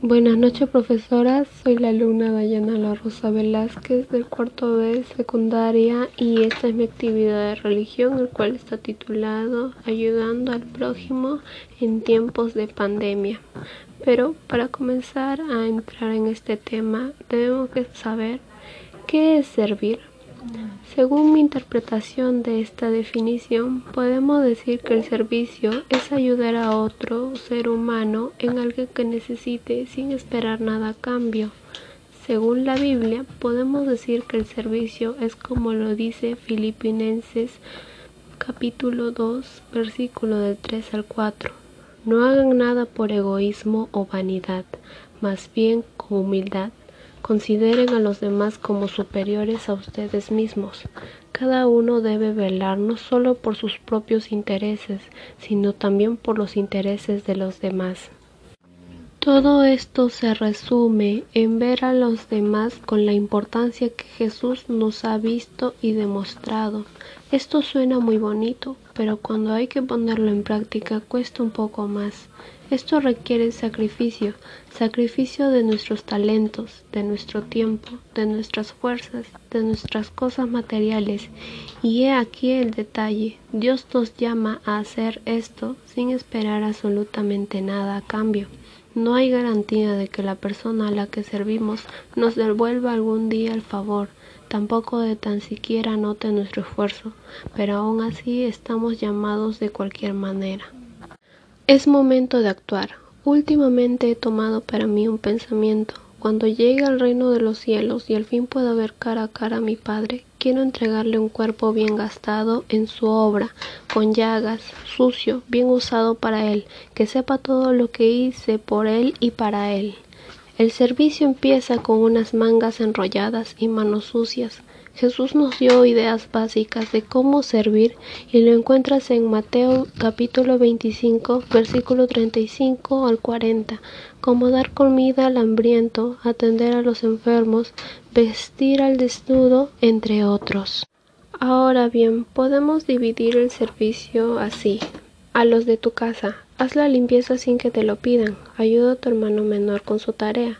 Buenas noches, profesora. Soy la alumna Dayana La Rosa Velázquez del cuarto B secundaria y esta es mi actividad de religión, el cual está titulado Ayudando al prójimo en tiempos de pandemia. Pero para comenzar a entrar en este tema, debemos saber qué es servir. Según mi interpretación de esta definición, podemos decir que el servicio es ayudar a otro ser humano en algo que necesite sin esperar nada a cambio. Según la Biblia, podemos decir que el servicio es como lo dice Filipenses capítulo 2, versículo del 3 al 4. No hagan nada por egoísmo o vanidad, más bien con humildad Consideren a los demás como superiores a ustedes mismos. Cada uno debe velar no solo por sus propios intereses, sino también por los intereses de los demás. Todo esto se resume en ver a los demás con la importancia que Jesús nos ha visto y demostrado. Esto suena muy bonito, pero cuando hay que ponerlo en práctica cuesta un poco más. Esto requiere sacrificio, sacrificio de nuestros talentos, de nuestro tiempo, de nuestras fuerzas, de nuestras cosas materiales. Y he aquí el detalle, Dios nos llama a hacer esto sin esperar absolutamente nada a cambio. No hay garantía de que la persona a la que servimos nos devuelva algún día el favor, tampoco de tan siquiera note nuestro esfuerzo, pero aún así estamos llamados de cualquier manera. Es momento de actuar. Últimamente he tomado para mí un pensamiento. Cuando llegue al reino de los cielos y al fin pueda ver cara a cara a mi Padre, quiero entregarle un cuerpo bien gastado en su obra, con llagas, sucio, bien usado para Él, que sepa todo lo que hice por Él y para Él. El servicio empieza con unas mangas enrolladas y manos sucias, Jesús nos dio ideas básicas de cómo servir y lo encuentras en Mateo capítulo 25 versículo 35 al 40, como dar comida al hambriento, atender a los enfermos, vestir al desnudo, entre otros. Ahora bien, podemos dividir el servicio así. A los de tu casa, haz la limpieza sin que te lo pidan, ayuda a tu hermano menor con su tarea,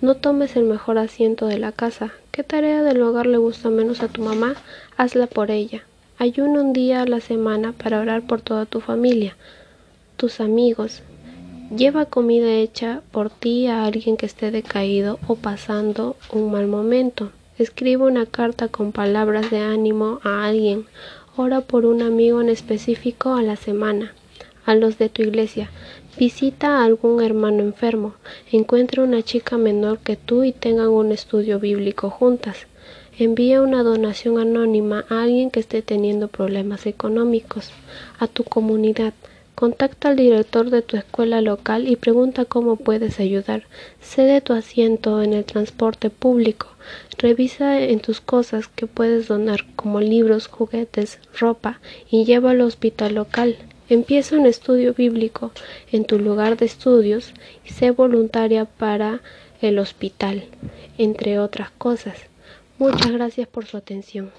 no tomes el mejor asiento de la casa. ¿Qué tarea del hogar le gusta menos a tu mamá? Hazla por ella. Ayuna un día a la semana para orar por toda tu familia, tus amigos. Lleva comida hecha por ti a alguien que esté decaído o pasando un mal momento. Escribe una carta con palabras de ánimo a alguien. Ora por un amigo en específico a la semana. A los de tu iglesia. Visita a algún hermano enfermo, encuentra una chica menor que tú y tengan un estudio bíblico juntas. Envía una donación anónima a alguien que esté teniendo problemas económicos, a tu comunidad. Contacta al director de tu escuela local y pregunta cómo puedes ayudar. Cede tu asiento en el transporte público. Revisa en tus cosas que puedes donar, como libros, juguetes, ropa, y lleva al hospital local. Empieza un estudio bíblico en tu lugar de estudios y sé voluntaria para el hospital, entre otras cosas. Muchas gracias por su atención.